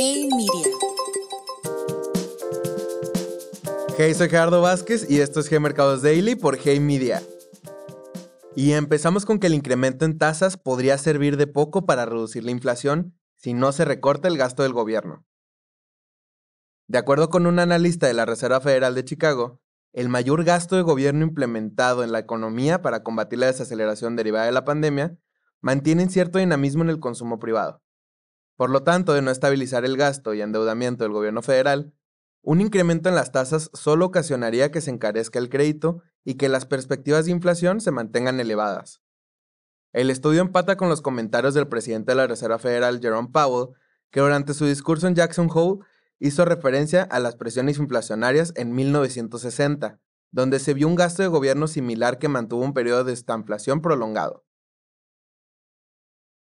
Hey Media. Hey, soy Gerardo Vázquez y esto es G Mercados Daily por Hey Media. Y empezamos con que el incremento en tasas podría servir de poco para reducir la inflación si no se recorta el gasto del gobierno. De acuerdo con un analista de la Reserva Federal de Chicago, el mayor gasto de gobierno implementado en la economía para combatir la desaceleración derivada de la pandemia mantiene cierto dinamismo en el consumo privado. Por lo tanto, de no estabilizar el gasto y endeudamiento del gobierno federal, un incremento en las tasas solo ocasionaría que se encarezca el crédito y que las perspectivas de inflación se mantengan elevadas. El estudio empata con los comentarios del presidente de la Reserva Federal, Jerome Powell, que durante su discurso en Jackson Hole hizo referencia a las presiones inflacionarias en 1960, donde se vio un gasto de gobierno similar que mantuvo un periodo de estanflación prolongado.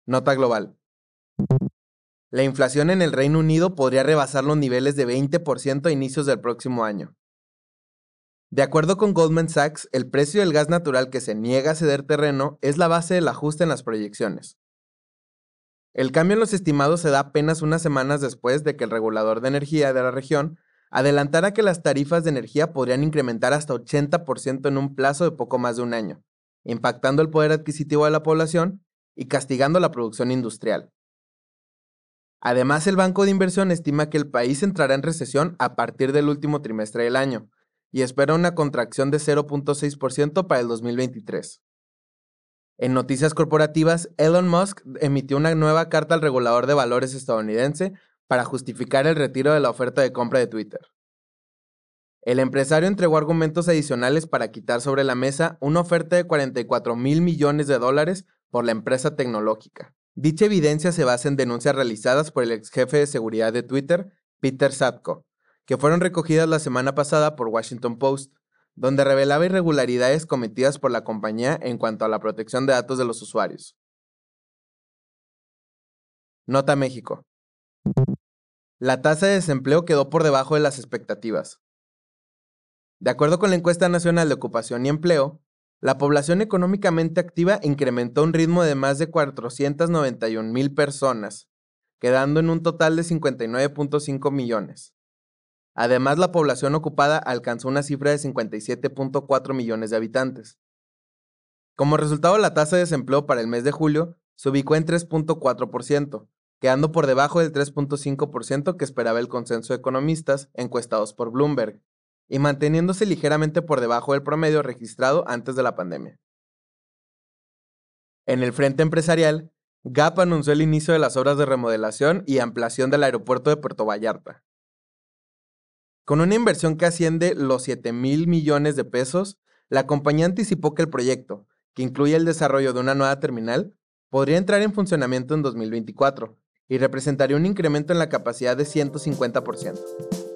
Nota global. La inflación en el Reino Unido podría rebasar los niveles de 20% a inicios del próximo año. De acuerdo con Goldman Sachs, el precio del gas natural que se niega a ceder terreno es la base del ajuste en las proyecciones. El cambio en los estimados se da apenas unas semanas después de que el regulador de energía de la región adelantara que las tarifas de energía podrían incrementar hasta 80% en un plazo de poco más de un año, impactando el poder adquisitivo de la población y castigando la producción industrial. Además, el Banco de Inversión estima que el país entrará en recesión a partir del último trimestre del año y espera una contracción de 0.6% para el 2023. En noticias corporativas, Elon Musk emitió una nueva carta al regulador de valores estadounidense para justificar el retiro de la oferta de compra de Twitter. El empresario entregó argumentos adicionales para quitar sobre la mesa una oferta de 44 mil millones de dólares por la empresa tecnológica. Dicha evidencia se basa en denuncias realizadas por el ex jefe de seguridad de Twitter, Peter Satko, que fueron recogidas la semana pasada por Washington Post, donde revelaba irregularidades cometidas por la compañía en cuanto a la protección de datos de los usuarios. Nota México. La tasa de desempleo quedó por debajo de las expectativas. De acuerdo con la encuesta nacional de ocupación y empleo, la población económicamente activa incrementó un ritmo de más de 491 mil personas, quedando en un total de 59.5 millones. Además, la población ocupada alcanzó una cifra de 57.4 millones de habitantes. Como resultado, la tasa de desempleo para el mes de julio se ubicó en 3.4%, quedando por debajo del 3.5% que esperaba el consenso de economistas encuestados por Bloomberg, y manteniéndose ligeramente por debajo del promedio registrado antes de la pandemia. En el frente empresarial, GAP anunció el inicio de las obras de remodelación y ampliación del aeropuerto de Puerto Vallarta. Con una inversión que asciende los 7 mil millones de pesos, la compañía anticipó que el proyecto, que incluye el desarrollo de una nueva terminal, podría entrar en funcionamiento en 2024 y representaría un incremento en la capacidad de 150%.